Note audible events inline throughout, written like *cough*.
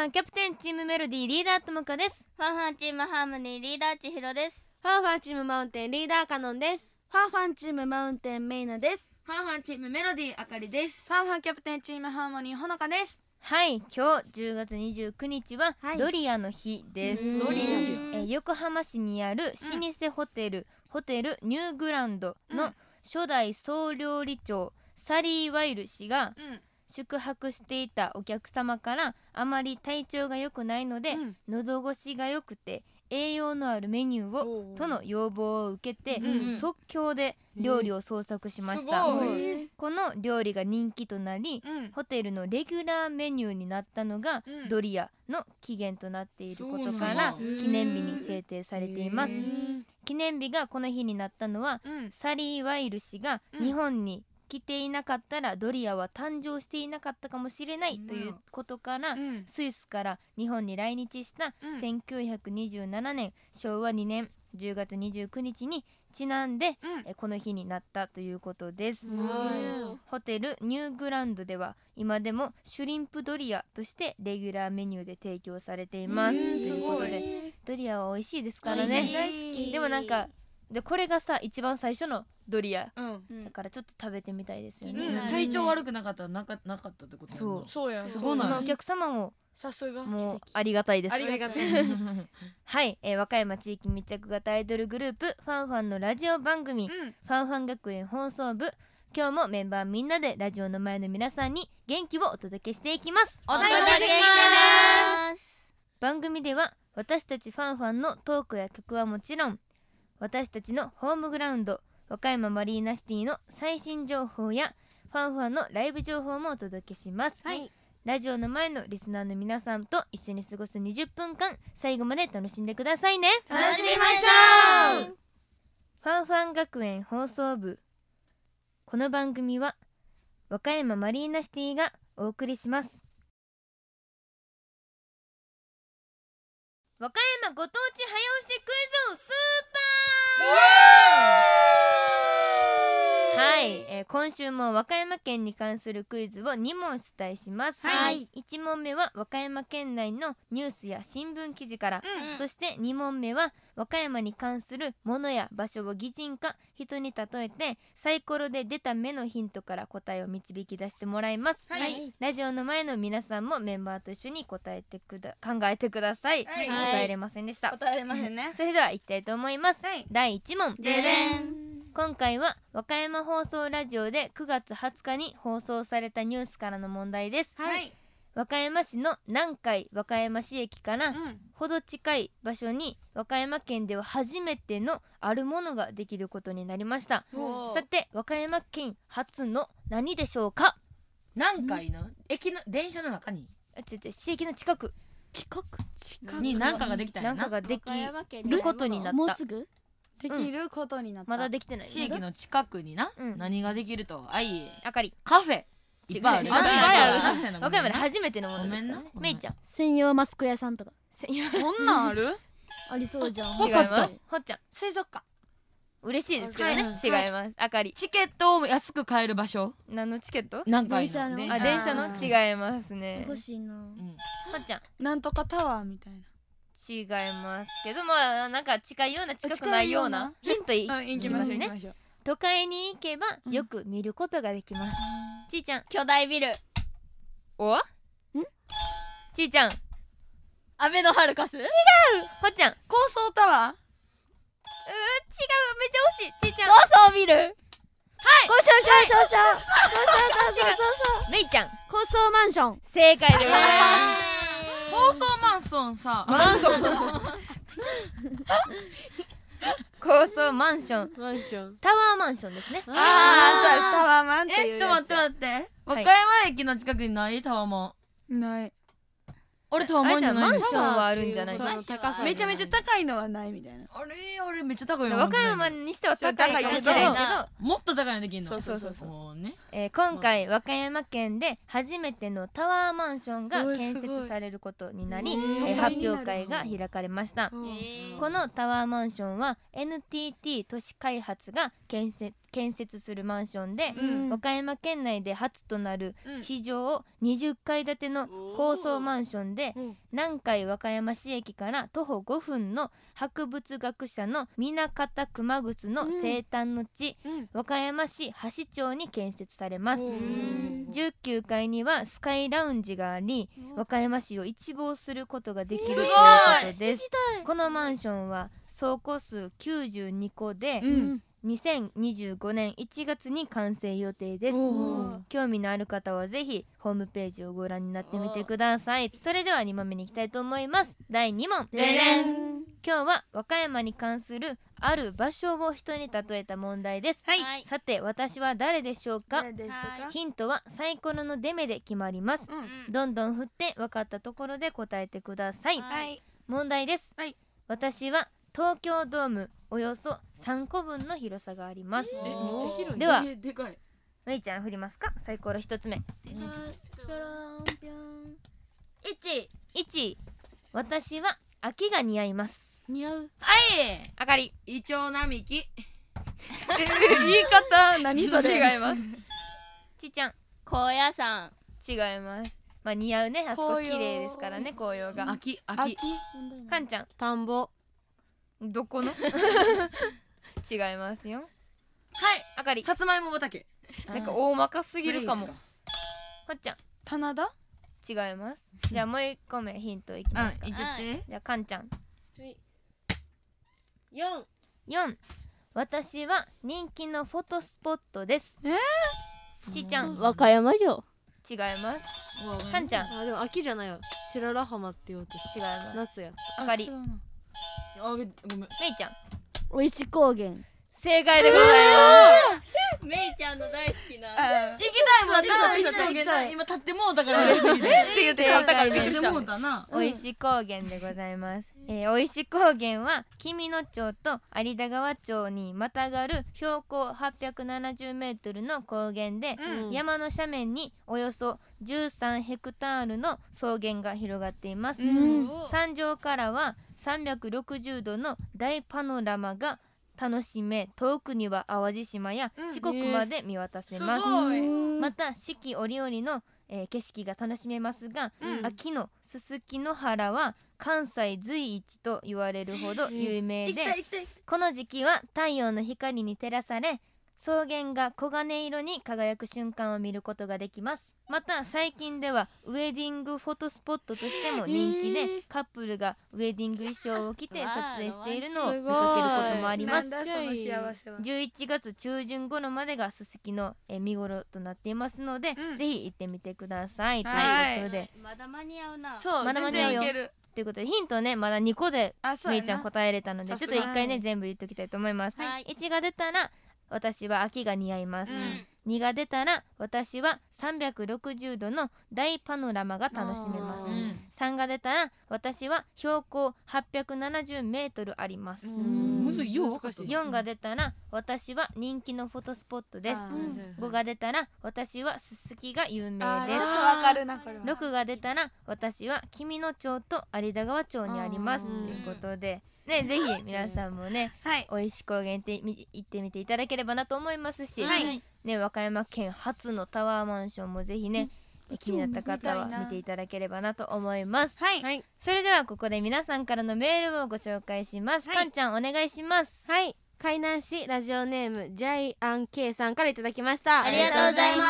ァンキャプテンチームメロディーリーダーともかです。ファンファンチームハーモニーリーダー千尋です。ファンファンチームマウンテンリーダーカノンです。ファンファンチームマウンテンメイナです。ファンファンチームメロディーあかりです。ファンファンキャプテンチームハーモニーほのかです。はい今日10月29日ははい。ドリアの日です、うん。ドリアえー横浜市にある老舗ホテル、ホテルニューグランドの初代総料理長サリー・ワイル氏がうん宿泊していたお客様からあまり体調が良くないので、うん。喉越しが良くて栄養のあるメニューをとの要望を受けて、うん即興で料理を創作しました、この料理が人気となり、うん。ホテルのレギュラーメニューになったのが、うん。ドリアの起源となっていることから記念日に制定されています。記念日がこの日になったのはうん。サリー・ワイル氏がうん。日本に来ていなかったらドリアは誕生していなかったかもしれないということから、うん。スイスから日本に来日したうん。1927年昭和2年10月29日にちなんでうん。えこの日になったということです。はホテルニューグランドでは今でもシュリンプドリアとしてレギュラーメニューで提供されています。とうん。いうことですドリアは美味しいですからね。でもなんかでこれがさ一番最初のドリア。うん。だからちょっと食べてみたいですよ気ね。う体調悪くなかったらなかなかったってことなの？そうやすごなのお客様もさすが。もうありがたいです。あ。りがたい。はい、えー和歌山地域密着型アイドルグループファンファンのラジオ番組、フうん。ァンファン学園放送部。今日もメンバーみんなでラジオの前の皆さんに元気をお届けしていきます。お届けしてます。番組では私たちファンファンのトークや曲はもちろん私たちのホームグラウンド和歌山マリーナシティの最新情報やファンファンのライブ情報もお届けします、はい。ラジオの前のリスナーの皆さんと一緒に過ごす20分間最後まで楽しんでくださいね。楽しみましょう。ファンファン学園放送部。この番組は和歌山マリーナシティがお送りします。和歌山ご当地早押しクイズスーパーはい、えー今週も和歌山県に関するクイズを2問出題します、はい。1問目は和歌山県内のニュースや新聞記事から、うん。そして2問目は和歌山に関するものや場所を擬人化人に例えてサイコロで出た目のヒントから答えを導き出してもらいます、はい。ラジオの前の皆さんもメンバーと一緒に答えてくだ考えてください、はい。答えれませんでした、答えれませんねそれでは行きたいと思います？はい。第1問。ででん今回は和歌山放送ラジオで9月20日に放送されたニュースからの問題です。はい。和歌山市の南海和歌山市駅からうん。ほど近い場所に和歌山県では初めてのあるものができることになりました。さて和歌山県初の何でしょうか？何回の？駅の電車の中に？あちょちょ市駅の近く。近く？近に何かができたんや何かなができ和歌山県ることになった。もうすぐ？できることになった。まだできてない。地域の近くにな。うん。何ができるとあいあかり。カフェ。いっぱいある和歌山で初めてのものですかめんな。めいちゃん。専用マスク屋さんとか。せいやそんなんある？*laughs* ありそうじゃん。違います。ほっちゃん。水族館。嬉しいですけどね、はい違います。あかり。チケットを安く買える場所？何のチケット？何回電車の。のあ電車の？違いますね。欲しいな。うん。ほっちゃん。なんとかタワーみたいな違いますけどまあなんか近いような近くないようなヒントいうん行ききますね都会に行けばうん。よく見ることができます、ちーちゃん。巨大ビル。お？ちーちゃん。うアベノハルカス？ほっちゃん。うー違う。高層タワめっちゃ惜しい。ちーちゃん。高層ビル？高所少々少々めいちゃん高層マンション正解でございます高層マンションさ。マンション高層マンション。マンション。タワーマンションですね。ーあータワーマンっていうえちょっとや待って待って。和はい。歌山駅の近くにない？タワマン。つない俺タワあれじゃんマンじゃないのマンションはあるんじゃない？めちゃめちゃ高いのはないみたいな。あれあれめっちゃ高いよ和歌山にしては高いかもしれんけど、もっと高いのできんの。そうそうそうそう。ね。えー今回和歌山県で初めてのタワーマンションが建設されることになり、えー発表会が開かれました。うん。このタワーマンションは NTT 都市開発が建設建設するマンションで、うん。和歌山県内で初となるうん。地上20階建ての高層マンションでうん。南海和歌山市駅から徒歩5分の博物学者の南方熊楠の生誕の地、うん。和歌山市橋町に建設されます。うん。19階にはスカイラウンジがあり和歌山市を一望することができるすごいということです。このマンションは倉庫数92個でうん2025年1月に完成予定です。お興味のある方はぜひホームページをご覧になってみてください。それでは2問目に行きたいと思います。第2問。今日は和歌山に関するある場所を人に例えた問題です。はい。はい。さて私は誰でしょうか？ヒントはサイコロの出目で決まります。うん。どんどん振って分かったところで答えてください。はい。問題です、はい。私は東京ドームおよそ3個分の広さがあります。えめっちゃ広い。ではえでかい。めいちゃん振りますか？サイコロ一つ目。ぴょろんぴょん一1私は秋が似合います。似合う。はい。あかり。イチョウ並木。え *laughs* 言い方何それ？違います。ちーちゃん。高野山。違います。まあ似合うね。あそこ綺麗ですからね紅葉が。秋秋。秋。かんちゃん。田んぼ。どこの？*laughs* 違いますよ。はい。あかり。さつまいも畑。なんか大まかすぎるかも。こほっちゃん。棚田？違います。じゃあもう一個目ヒントいきれますか。いいん。いっちゃって。じゃあかんちゃん。四4私は人気のフォトスポットです。えちーちゃん。和歌山城。違います。かん。ちゃん。あでも秋じゃないよ白良浜って言おうとし違います。夏や。あかり。あごめん。めいちゃんおいし高原。正解でございますめいちゃんの大好きな。あ行きたいもん。そうな行きたい。行きたい。今立ってもうたから嬉しすぎてって言って買ったからびっくりした。おい。し高原でございます、えー、おいし高原は紀美野町と有田川町にまたがる標高870メートルの高原で、うん。山の斜面におよそ13ヘクタールの草原が広がっています、うん。山上からは360度の大パノラマが楽しめ遠くには淡路島やうん四国まで見渡せすます、ごい。また四季折々の、えー景色が楽しめますが、うん。秋のすすきの原は関西随一と言われるほど有名で、この時期は太陽の光に照らされ草原が黄金色に輝く瞬間を見ることができますまた最近ではウェディングフォトスポットとしても人気で、カップルがウェディング衣装を着て撮影しているのを見かけることもあります。なんだその幸せは。11月中旬頃までがすすきの、えー見頃となっていますので、うん。ぜひ行ってみてください、はい。ということで。まだ間に合うな。そうまだ間に合うよ。ということでヒントねまだ2個でめいちゃん答えれたのでちょっとさすが一回ね全部言っておきたいと思います、はい。1が出たら私は秋が似合います、うん2が出たら私は360度の大パノラマが楽しめます。あー3が出たら私は標高870メートルあります。うん。むずいよう分かった。4が出たら私は人気のフォトスポットです。あー5が出たら私はすすきが有名であーちょっとわかるなこれは。す6が出たら私は紀美野町と有田川町にあります。あとーいうことで。ねぜひ皆さんもねはい。美味しい高原ってみ行ってみていただければなと思いますし、はいね和歌山県初のタワーマンションもぜひね、気になった方は見ていただければなと思います。はい。はい。それではここで皆さんからのメールをご紹介します、はい。かんちゃんお願いします。はい。海南市ラジオネームジャイアン K さんからいただきました。ありがとうございま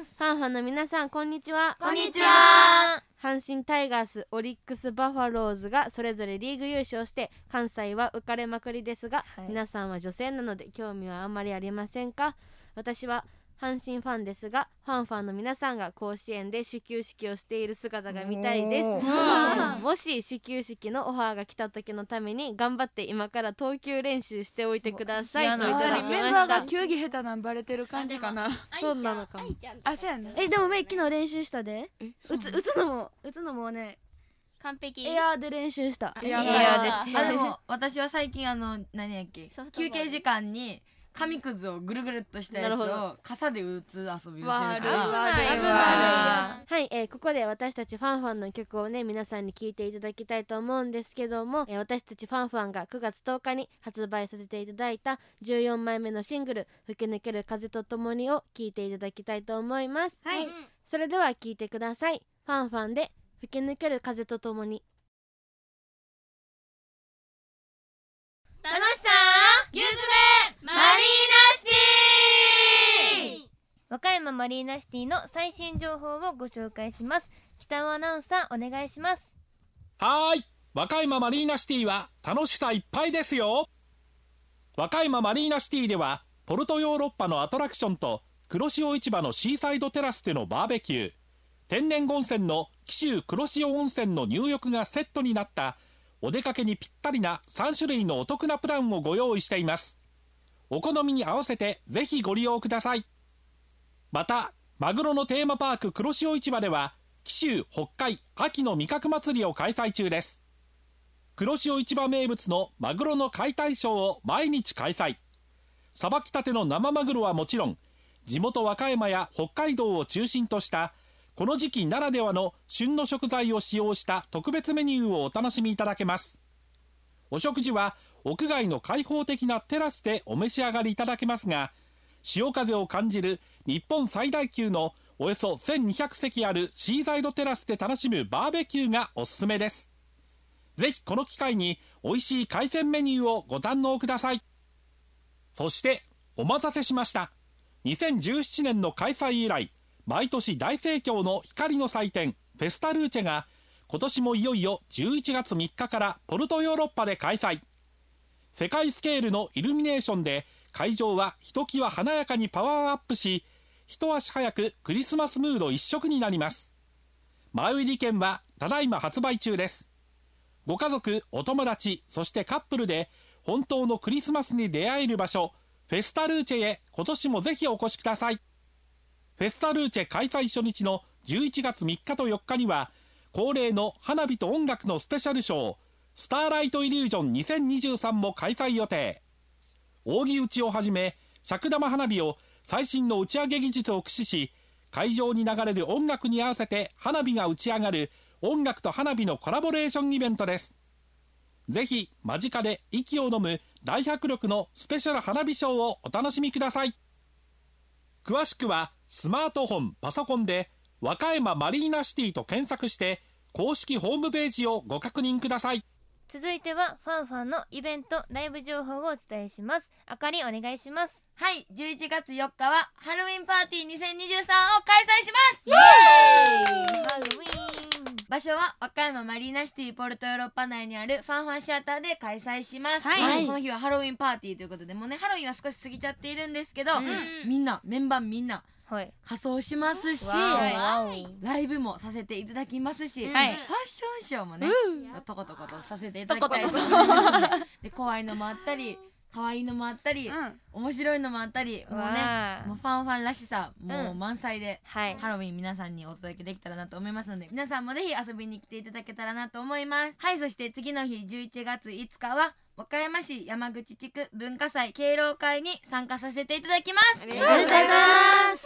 す。ファンファンの皆さんこんにちは。こんにちは。阪神タイガースオリックスバファローズがそれぞれリーグ優勝して関西は浮かれまくりですが、はい。皆さんは女性なので興味はあんまりありませんか？私は阪神ファンですがファンファンの皆さんが甲子園で始球式をしている姿が見たいです。*laughs* もし始球式のオファーが来た時のために頑張って今から投球練習しておいてくださいおといただきメンバーが球技下手なんバレてる感じかな。*laughs* そうなのかも。あそうやなえでもメイ昨日練習したで。え打つ打つのも打つのもね完璧。エアーで練習した。エアーで。あでも私は最近あの何やっけ？休憩時間に紙くずをぐるぐるっとしたやつを傘で打つ遊びをしてるわからはい、えーここで私たちファンファンの曲をね皆さんに聴いていただきたいと思うんですけども、えー私たちファンファンが9月10日に発売させていただいた14枚目のシングル「吹き抜ける風とともに」を聴いていただきたいと思います。はい。それでは聴いてください。ファンファンで「吹き抜ける風とともに。楽しリーナシティ和歌山マリーナシティの最新情報をご紹介します。北尾アナウンサーお願いします。はーい。和歌山マリーナシティは楽しさいっぱいですよ。和歌山マリーナシティではポルトヨーロッパのアトラクションと黒潮市場のシーサイドテラスでのバーベキュー。天然温泉の紀州黒潮温泉の入浴がセットになったお出かけにぴったりな3種類のお得なプランをご用意しています。お好みに合わせてぜひご利用ください。またマグロのテーマパーク黒潮市場では紀州北海秋の味覚祭りを開催中です。黒潮市場名物のマグロの解体ショーを毎日開催。さばきたての生マグロはもちろん地元和歌山や北海道を中心としたこの時期ならではの旬の食材を使用した特別メニューをお楽しみいただけます。お食事は屋外の開放的なテラスでお召し上がりいただけますが潮風を感じる日本最大級のおよそ1200席あるシーサイドテラスで楽しむバーベキューがおすすめです。ぜひこの機会に美味しい海鮮メニューをご堪能ください。そしてお待たせしました。2017年の開催以来毎年大盛況の光の祭典フェスタルーチェが今年もいよいよ11月3日からポルトヨーロッパで開催。世界スケールのイルミネーションで会場はひときわ華やかにパワーアップし一足早くクリスマスムード一色になります。前売り券はただいま発売中です。ご家族お友達そしてカップルで本当のクリスマスに出会える場所フェスタルーチェへ今年もぜひお越しください。フェスタルーチェ開催初日の11月3日と4日には恒例の花火と音楽のスペシャルショースターライトイリュージョン2023も開催予定。扇打ちをはじめ尺玉花火を最新の打ち上げ技術を駆使し会場に流れる音楽に合わせて花火が打ち上がる音楽と花火のコラボレーションイベントです。ぜひ間近で息を飲む大迫力のスペシャル花火ショーをお楽しみください。詳しくはスマートフォンパソコンで和歌山マリーナシティと検索して公式ホームページをご確認ください。続いてはファンファンのイベントライブ情報をお伝えします。あかりお願いします。はい11月4日はハロウィンパーティー2023を開催します。ハロウィーン。場所は和歌山マリーナシティポルトヨーロッパ内にあるファンファンシアターで開催します、はい。この日はハロウィンパーティーということでもうねハロウィンは少し過ぎちゃっているんですけど、うん。みんなメンバーみんなはい仮装しますしライブもさせていただきますし、はい。ファッションショーもね、とことことさせていただきたい。と思いますのでで怖いのもあったり可愛いのもあったり、うん。面白いのもあったりもうねもうファンファンらしさもううん満載で、はい。ハロウィン皆さんにお届けできたらなと思いますので皆さんもぜひ遊びに来ていただけたらなと思います。はいそして次の日11月5日は和歌山市山口地区文化祭敬老会に参加させていただきます。ありがとうございます。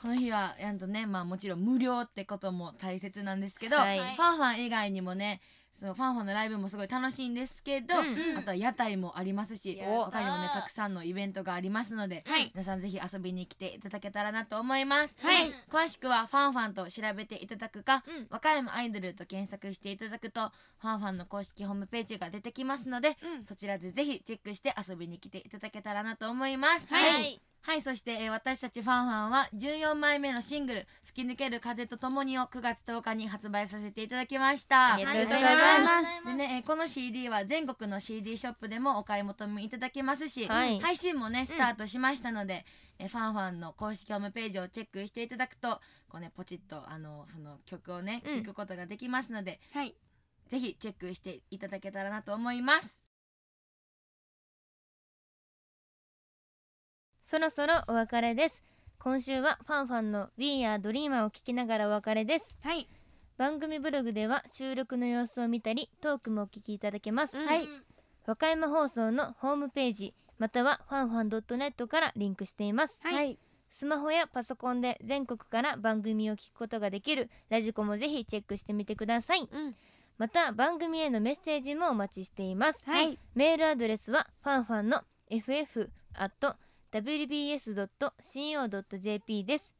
この日はやんとねまあもちろん無料ってことも大切なんですけど、はい。ファンファン以外にもねそのファンファンのライブもすごい楽しいんですけど、うんあとは屋台もありますしお他にもねたくさんのイベントがありますので、はい。皆さんぜひ遊びに来ていただけたらなと思います、はい。詳しくはファンファンと調べていただくか、うん。和歌山アイドルと検索していただくとファンファンの公式ホームページが出てきますので、うん。そちらでぜひチェックして遊びに来ていただけたらなと思います。はいはい、そして、えー私たちファンファンは14枚目のシングル「吹き抜ける風とともに」を9月10日に発売させていただきました。ありがとうございます。でね、えーこの CD は全国の CD ショップでもお買い求めいただけますし、はい。配信もねスタートしましたので、えーファンファンの公式ホームページをチェックしていただくとこうねポチッとあのその曲をねうん。聴くことができますので、はい。ぜひチェックしていただけたらなと思いますそろそろお別れです。今週はファンファンの We Are Dreamer を聞きながらお別れです。はい。番組ブログでは収録の様子を見たりトークもお聞きいただけます、うんはい。和歌山放送のホームページ「またはファンファン .net からリンクしています。はい。スマホやパソコンで全国から番組を聞くことができるラジコもぜひチェックしてみてください。うん。また番組へのメッセージもお待ちしています。はい。メールアドレスはファンファンの ff.wbs.co.jp です。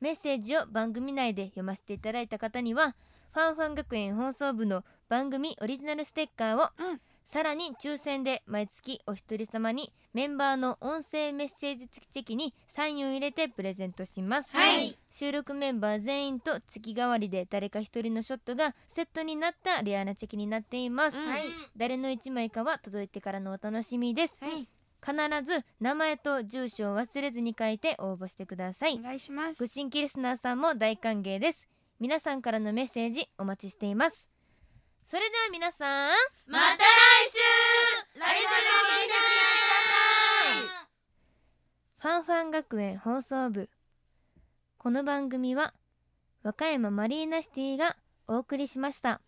メッセージを番組内で読ませていただいた方にはファンファン学園放送部の番組オリジナルステッカーを、うん。さらに抽選で毎月お一人様にメンバーの音声メッセージ付きチェキにサインを入れてプレゼントします、はい。収録メンバー全員と月替わりで誰か一人のショットがセットになったレアなチェキになっています、うん。はい。誰の1枚かは届いてからのお楽しみです、はい必ず名前と住所を忘れずに書いて応募してください。お願いします。ご新規リスナーさんも大歓迎です。皆さんからのメッセージお待ちしています。それでは皆さんまた来週。ファンファン学園放送部。この番組は和歌山マリーナシティがお送りしました。